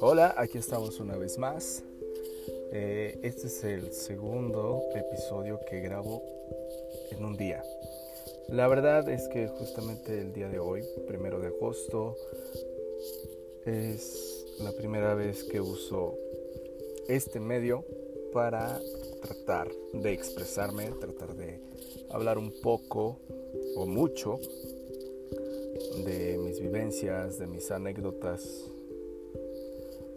Hola, aquí estamos una vez más. Eh, este es el segundo episodio que grabo en un día. La verdad es que justamente el día de hoy, primero de agosto, es la primera vez que uso este medio para tratar de expresarme, tratar de hablar un poco o mucho de mis vivencias, de mis anécdotas,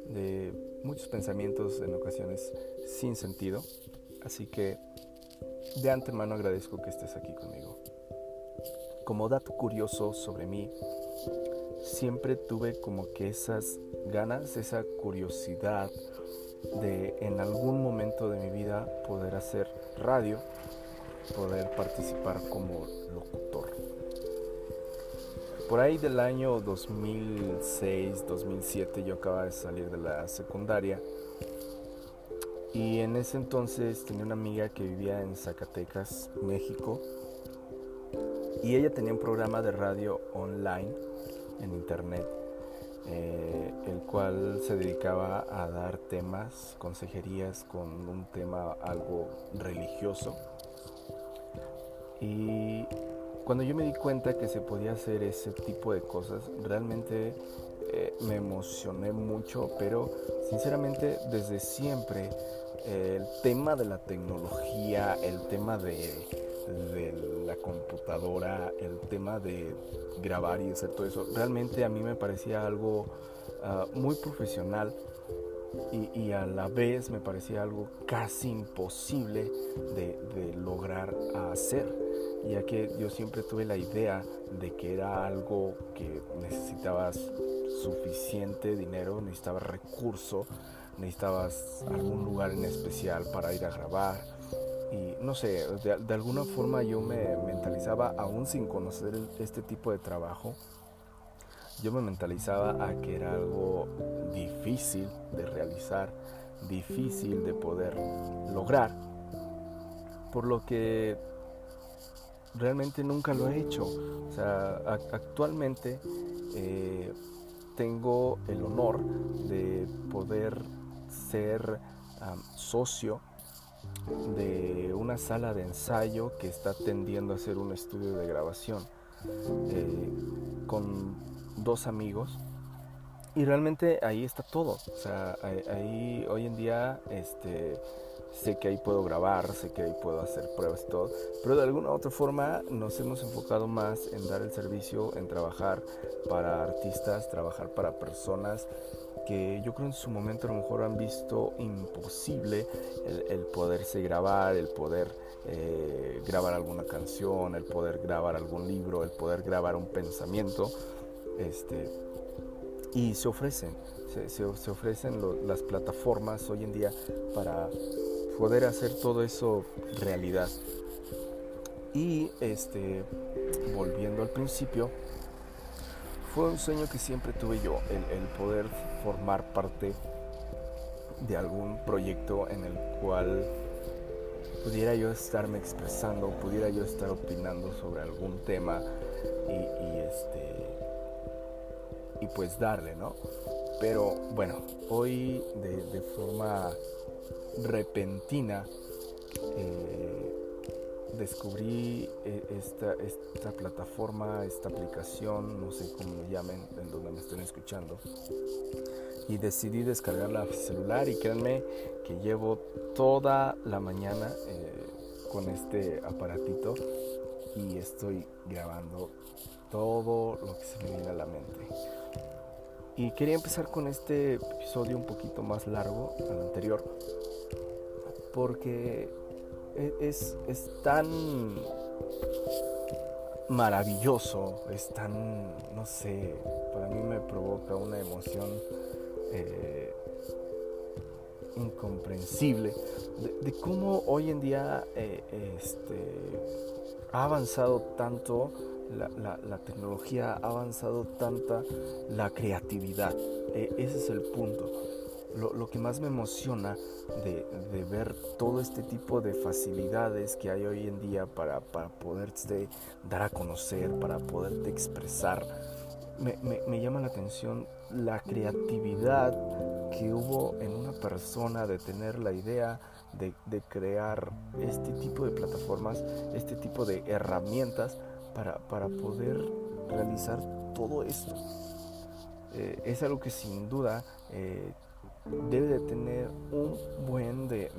de muchos pensamientos en ocasiones sin sentido. Así que de antemano agradezco que estés aquí conmigo. Como dato curioso sobre mí, siempre tuve como que esas ganas, esa curiosidad de en algún momento de mi vida poder hacer radio, poder participar como locutor. Por ahí del año 2006, 2007 yo acababa de salir de la secundaria y en ese entonces tenía una amiga que vivía en Zacatecas, México y ella tenía un programa de radio online en internet eh, el cual se dedicaba a dar temas, consejerías con un tema algo religioso. Y cuando yo me di cuenta que se podía hacer ese tipo de cosas, realmente eh, me emocioné mucho, pero sinceramente desde siempre eh, el tema de la tecnología, el tema de la computadora, el tema de grabar y hacer todo eso, realmente a mí me parecía algo ah, muy profesional y, a la vez me parecía algo casi imposible de, lograr hacer, ya que yo siempre tuve la idea de que era algo que necesitabas suficiente dinero, necesitabas recurso, necesitabas algún lugar en especial para ir a grabar. Y no sé, de, alguna forma yo me mentalizaba, aún sin conocer este tipo de trabajo, yo me mentalizaba a que era algo difícil de realizar, difícil de poder lograr, por lo que realmente nunca lo he hecho. O sea, actualmente eh, tengo el honor de poder ser socio de una sala de ensayo que está tendiendo a ser un estudio de grabación eh, con dos amigos y realmente ahí está todo o sea ahí, hoy en día este sé que ahí puedo grabar sé que ahí puedo hacer pruebas y todo pero de alguna u otra forma nos hemos enfocado más en dar el servicio en trabajar para artistas trabajar para personas que yo creo en su momento a lo mejor han visto imposible el, poderse grabar, el poder eh, grabar alguna canción, el poder grabar algún libro, el poder grabar un pensamiento. Este, y se ofrecen, se, ofrecen las plataformas hoy en día para poder hacer todo eso realidad. Y este, volviendo al principio, fue un sueño que siempre tuve yo, el, poder formar parte de algún proyecto en el cual pudiera yo estarme expresando, pudiera yo estar opinando sobre algún tema y, este y pues darle, ¿no? Pero bueno, hoy de, forma repentina eh, descubrí eh, esta, esta plataforma, esta aplicación, no sé cómo lo llamen, en donde me estén escuchando. Y decidí descargarla a celular y créanme que llevo toda la mañana eh, con este aparatito y estoy grabando todo lo que se me viene a la mente. Y quería empezar con este episodio un poquito más largo al anterior porque e, es, tan maravilloso, es tan, no sé, para mí me provoca una emoción eh, incomprensible de, cómo hoy en día eh, este, ha avanzado tanto la, tecnología, ha avanzado tanta la creatividad. E, ese es el punto. lo, que más me emociona de, ver todo este tipo de facilidades que hay hoy en día para, para poderte dar a conocer, para poderte expresar, me, llama la atención la creatividad que hubo en una persona de tener la idea de, crear este tipo de plataformas, este tipo de herramientas para, poder realizar todo esto. Eh, es algo que sin duda eh, debe de tener un buen de,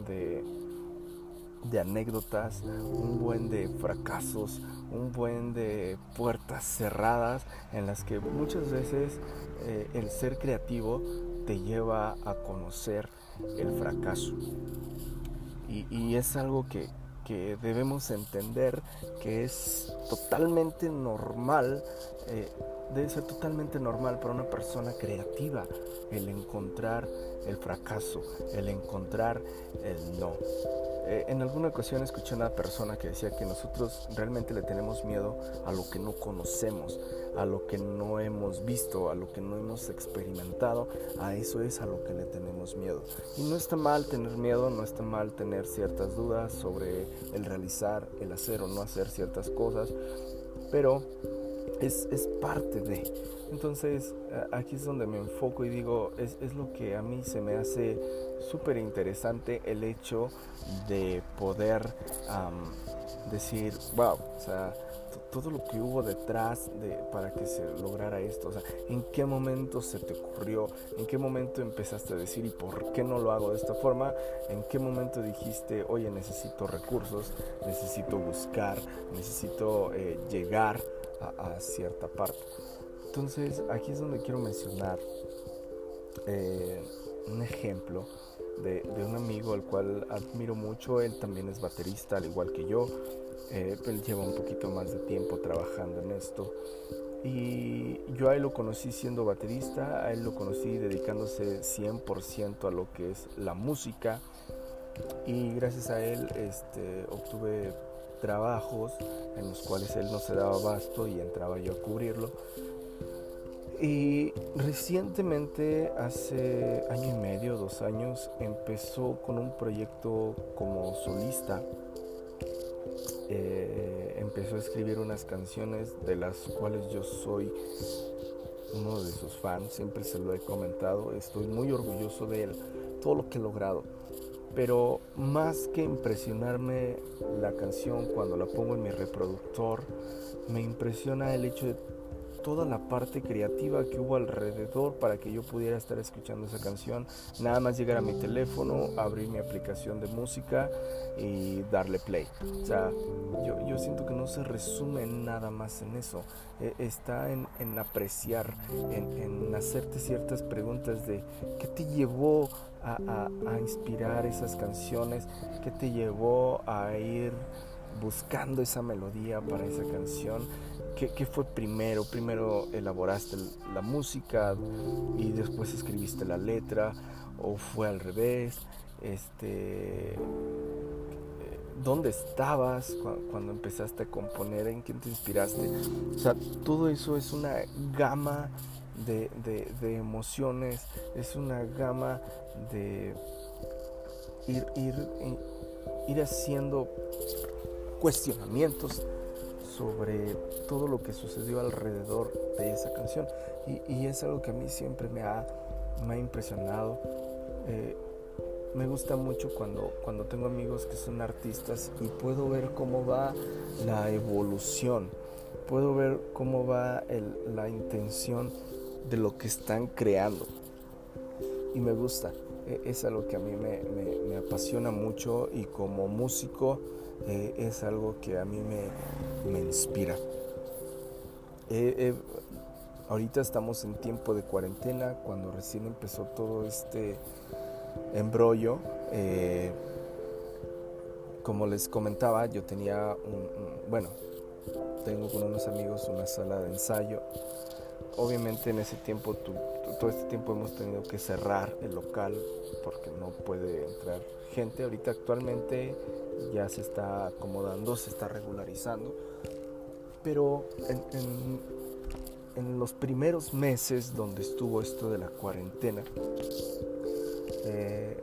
de, anécdotas, un buen de fracasos, un buen de puertas cerradas en las que muchas veces eh, el ser creativo te lleva a conocer el fracaso. Y, es algo que, que, debemos entender que es totalmente normal eh, debe ser totalmente normal para una persona creativa el encontrar el fracaso, el encontrar el no. Eh, en alguna ocasión escuché a una persona que decía que nosotros realmente le tenemos miedo a lo que no conocemos, a lo que no hemos visto, a lo que no hemos experimentado, a eso es a lo que le tenemos miedo. Y no está mal tener miedo, no está mal tener ciertas dudas sobre el realizar, el hacer o no hacer ciertas cosas, pero es, parte de. Entonces aquí es donde me enfoco y digo, es, es lo que a mí se me hace súper interesante el hecho de poder decir, wow, o sea, todo lo que hubo detrás de, para que se lograra esto, o sea, en qué momento se te ocurrió, en qué momento empezaste a decir y por qué no lo hago de esta forma, en qué momento dijiste, oye, necesito recursos, necesito buscar, necesito eh, llegar a, cierta parte. Entonces aquí es donde quiero mencionar eh, un ejemplo de, un amigo al cual admiro mucho. Él también es baterista, al igual que yo. Eh, él lleva un poquito más de tiempo trabajando en esto. Y yo a él lo conocí siendo baterista, a él lo conocí dedicándose 100% a lo que es la música. Y gracias a él este, obtuve trabajos en los cuales él no se daba abasto y entraba yo a cubrirlo. Y recientemente, hace año y medio, dos años, empezó con un proyecto como solista. Eh, empezó a escribir unas canciones de las cuales yo soy uno de sus fans, siempre se lo he comentado, estoy muy orgulloso de él, todo lo que he logrado. Pero más que impresionarme la canción cuando la pongo en mi reproductor, me impresiona el hecho de toda la parte creativa que hubo alrededor para que yo pudiera estar escuchando esa canción. Nada más llegar a mi teléfono, abrir mi aplicación de música y darle play. O sea, yo, yo siento que no se resume nada más en eso. E, está en, en apreciar, en, en, hacerte ciertas preguntas de qué te llevó a, a, a inspirar esas canciones, qué te llevó a ir buscando esa melodía para esa canción ¿Qué, fue primero? Primero elaboraste la música y después escribiste la letra o fue al revés. Este, ¿Dónde estabas cuando empezaste a componer? ¿En quién te inspiraste? O sea, todo eso es una gama de, emociones, es una gama de ir, ir haciendo cuestionamientos sobre todo lo que sucedió alrededor de esa canción. Y, es algo que a mí siempre me ha, me ha impresionado. Eh, me gusta mucho cuando, cuando tengo amigos que son artistas y puedo ver cómo va la evolución, puedo ver cómo va la intención de lo que están creando. Y me gusta, e, es algo que a mí me apasiona mucho y como músico eh, es algo que a mí me, inspira. ahorita estamos en tiempo de cuarentena, cuando recién empezó todo este embrollo. Eh, como les comentaba, yo tenía un, bueno, tengo con unos amigos una sala de ensayo. Obviamente en ese tiempo, todo este tiempo hemos tenido que cerrar el local porque no puede entrar gente. Ahorita actualmente ya se está acomodando, se está regularizando. Pero en, los primeros meses donde estuvo esto de la cuarentena, eh,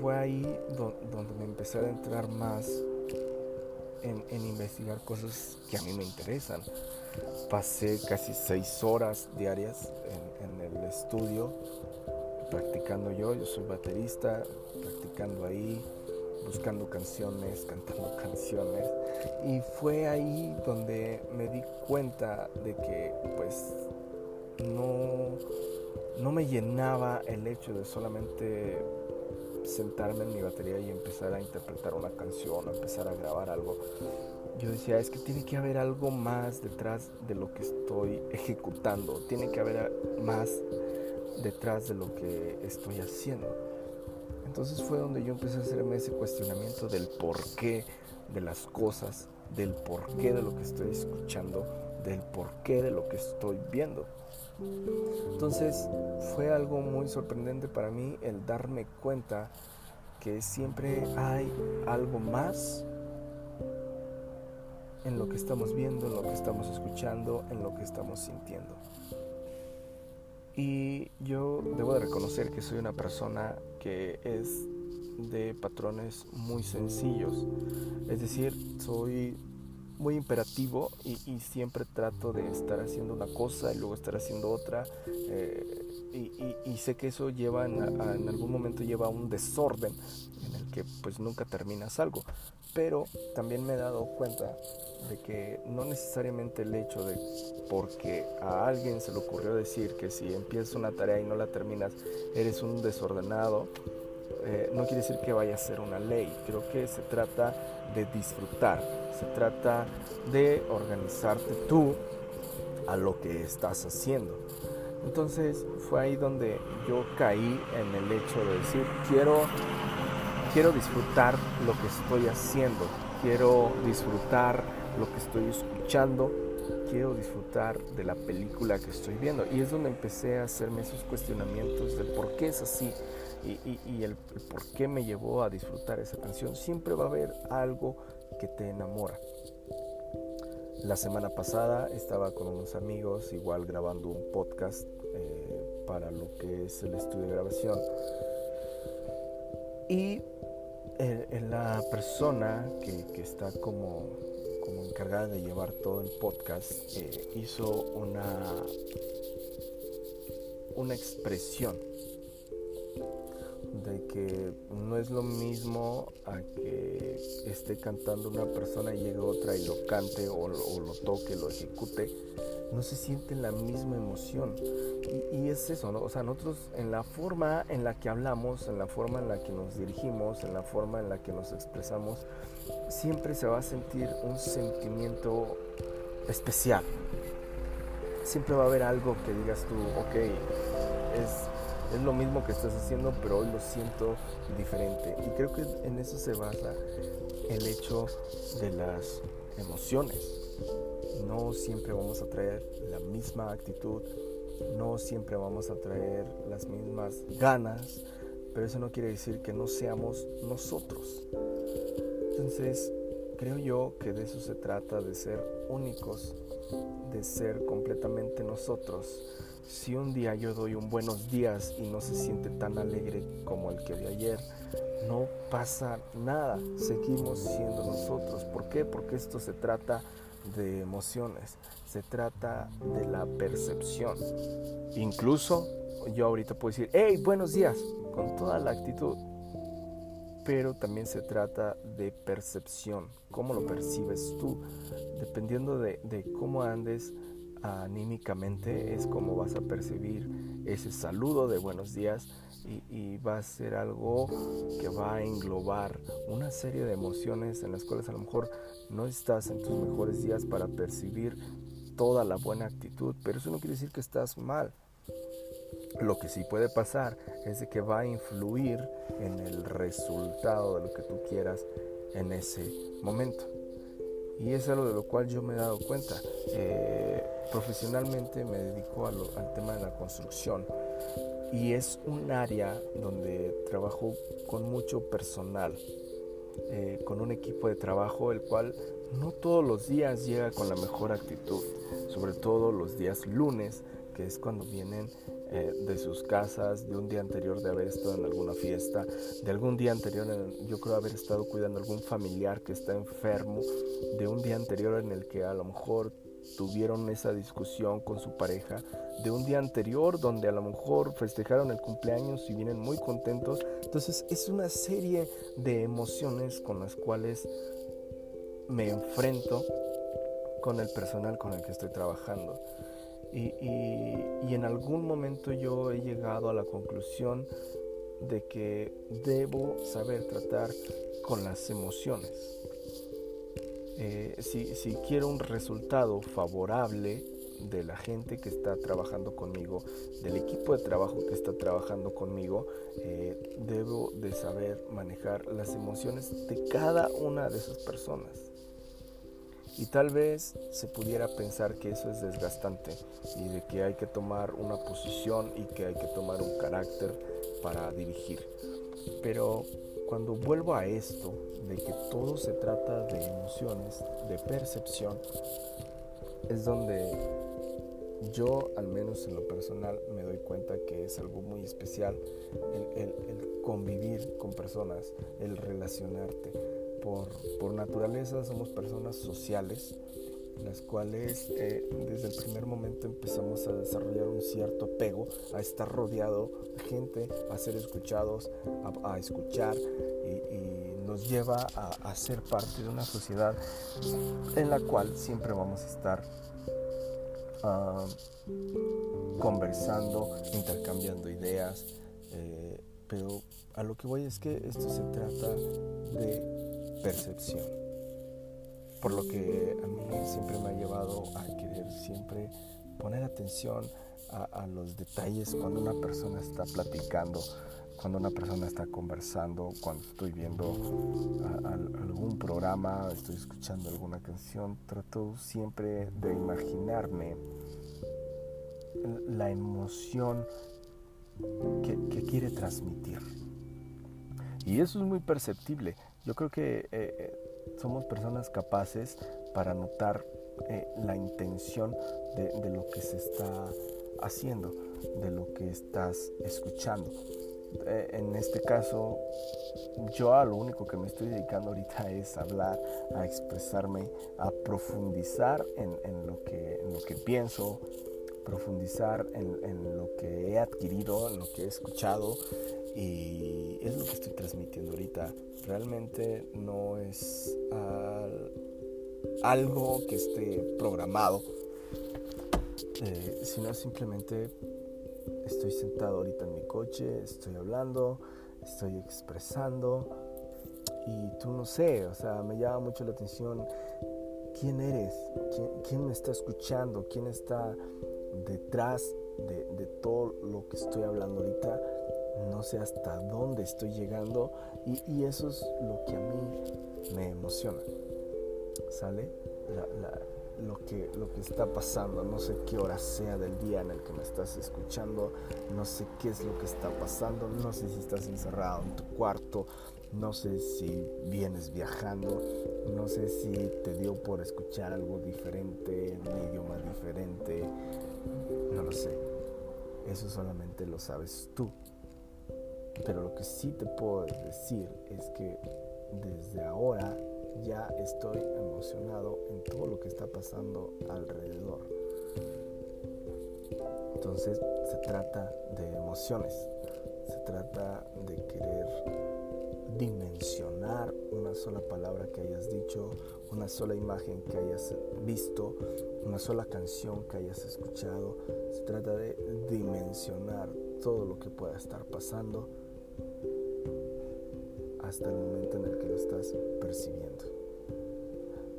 fue ahí donde me empecé a entrar más en, investigar cosas que a mí me interesan. Pasé casi seis horas diarias en, el estudio practicando yo, yo soy baterista, practicando ahí, buscando canciones, cantando canciones. Y fue ahí donde me di cuenta de que pues no, no me llenaba el hecho de solamente sentarme en mi batería y empezar a interpretar una canción o empezar a grabar algo. Yo decía, es que tiene que haber algo más detrás de lo que estoy ejecutando, tiene que haber más detrás de lo que estoy haciendo. Entonces fue donde yo empecé a hacerme ese cuestionamiento del porqué de las cosas, del porqué de lo que estoy escuchando, del porqué de lo que estoy viendo. Entonces fue algo muy sorprendente para mí el darme cuenta que siempre hay algo más en lo que estamos viendo, en lo que estamos escuchando, en lo que estamos sintiendo. Y yo debo de reconocer que soy una persona que es de patrones muy sencillos. Es decir, soy muy imperativo y, siempre trato de estar haciendo una cosa y luego estar haciendo otra. Eh, y, sé que eso lleva en, en, algún momento lleva a un desorden en el que pues nunca terminas algo. Pero también me he dado cuenta de que no necesariamente el hecho de porque a alguien se le ocurrió decir que si empiezas una tarea y no la terminas eres un desordenado, eh, no quiere decir que vaya a ser una ley. Creo que se trata de disfrutar, se trata de organizarte tú a lo que estás haciendo. Entonces fue ahí donde yo caí en el hecho de decir, quiero, quiero disfrutar lo que estoy haciendo, quiero disfrutar lo que estoy escuchando, quiero disfrutar de la película que estoy viendo. Y es donde empecé a hacerme esos cuestionamientos del por qué es así y, el, por qué me llevó a disfrutar esa canción. Siempre va a haber algo que te enamora. La semana pasada estaba con unos amigos, igual grabando un podcast eh, para lo que es el estudio de grabación. Y eh, la persona que, que está como como encargada de llevar todo el podcast, eh, hizo una, una expresión de que no es lo mismo a que esté cantando una persona y llegue otra y lo cante o, lo toque, lo ejecute, no se siente la misma emoción. Y, y, es eso, ¿no? O sea, nosotros en la forma en la que hablamos, en la forma en la que nos dirigimos, en la forma en la que nos expresamos, siempre se va a sentir un sentimiento especial. Siempre va a haber algo que digas tú, ok, es, es lo mismo que estás haciendo, pero hoy lo siento diferente. Y creo que en eso se basa el hecho de las emociones. No siempre vamos a traer la misma actitud, no siempre vamos a traer las mismas ganas, pero eso no quiere decir que no seamos nosotros. Entonces, creo yo que de eso se trata, de ser únicos, de ser completamente nosotros. Si un día yo doy un buenos días y no se siente tan alegre como el que de ayer, no pasa nada, seguimos siendo nosotros. ¿Por qué? Porque esto se trata de emociones, se trata de la percepción. Incluso yo ahorita puedo decir, hey, buenos días, con toda la actitud, pero también se trata de percepción, cómo lo percibes tú. Dependiendo de, cómo andes anímicamente es como vas a percibir ese saludo de buenos días y, va a ser algo que va a englobar una serie de emociones en las cuales a lo mejor no estás en tus mejores días para percibir toda la buena actitud, pero eso no quiere decir que estás mal. Lo que sí puede pasar es de que va a influir en el resultado de lo que tú quieras en ese momento. Y es algo de lo cual yo me he dado cuenta. Eh, profesionalmente me dedico al tema de la construcción. Y es un área donde trabajo con mucho personal, eh, con un equipo de trabajo el cual no todos los días llega con la mejor actitud, sobre todo los días lunes, que es cuando vienen eh, de sus casas, de un día anterior de haber estado en alguna fiesta, de algún día anterior, en, yo creo haber estado cuidando a algún familiar que está enfermo, de un día anterior en el que a lo mejor tuvieron esa discusión con su pareja, de un día anterior donde a lo mejor festejaron el cumpleaños y vienen muy contentos. Entonces es una serie de emociones con las cuales me enfrento con el personal con el que estoy trabajando. Y, en algún momento yo he llegado a la conclusión de que debo saber tratar con las emociones. Eh, si, quiero un resultado favorable de la gente que está trabajando conmigo, del equipo de trabajo que está trabajando conmigo, eh, debo de saber manejar las emociones de cada una de esas personas. Y tal vez se pudiera pensar que eso es desgastante y de que hay que tomar una posición y que hay que tomar un carácter para dirigir. Pero cuando vuelvo a esto, de que todo se trata de emociones, de percepción, es donde yo, al menos en lo personal, me doy cuenta que es algo muy especial el, convivir con personas, el relacionarte. Por, naturaleza somos personas sociales, las cuales eh, desde el primer momento empezamos a desarrollar un cierto apego a estar rodeado de gente, a ser escuchados, a, escuchar y, nos lleva a, ser parte de una sociedad en la cual siempre vamos a estar ah, conversando, intercambiando ideas, eh, pero a lo que voy es que esto se trata de percepción. Por lo que a mí siempre me ha llevado a querer siempre poner atención a, los detalles cuando una persona está platicando, cuando una persona está conversando, cuando estoy viendo algún programa, estoy escuchando alguna canción, trato siempre de imaginarme la emoción que quiere transmitir. Y eso es muy perceptible. Yo creo que eh, eh, somos personas capaces para notar eh, la intención de, lo que se está haciendo, de lo que estás escuchando. en este caso, yo a lo único que me estoy dedicando ahorita es hablar, a expresarme, a profundizar en, lo, que, en lo que pienso, profundizar en, en, lo que he adquirido, en lo que he escuchado y es lo que estoy transmitiendo ahorita. Realmente no es algo que esté programado, eh, sino simplemente estoy sentado ahorita en mi coche, estoy hablando, estoy expresando y tú no sé, o sea, me llama mucho la atención quién eres, quién, me está escuchando, quién está detrás de, de todo lo que estoy hablando ahorita no sé hasta dónde estoy llegando y, eso es lo que a mí me emociona. ¿Sale? lo, que, lo que está pasando, no sé qué hora sea del día en el que me estás escuchando, no sé qué es lo que está pasando, no sé si estás encerrado en tu cuarto, no sé si vienes viajando, no sé si te dio por escuchar algo diferente, un idioma diferente, no lo sé. Eso solamente lo sabes tú. Pero lo que sí te puedo decir es que desde ahora ya estoy emocionado en todo lo que está pasando alrededor. Entonces se trata de emociones, se trata de querer dimensionar una sola palabra que hayas dicho, una sola imagen que hayas visto, una sola canción que hayas escuchado. Se trata de dimensionar todo lo que pueda estar pasando hasta el momento en el que lo estás percibiendo.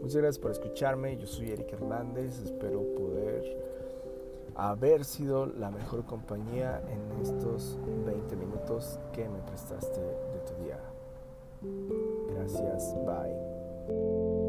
Muchas gracias por escucharme, yo soy Eric Hernández, espero poder haber sido la mejor compañía en estos 20 minutos que me prestaste de tu día. Gracias, bye.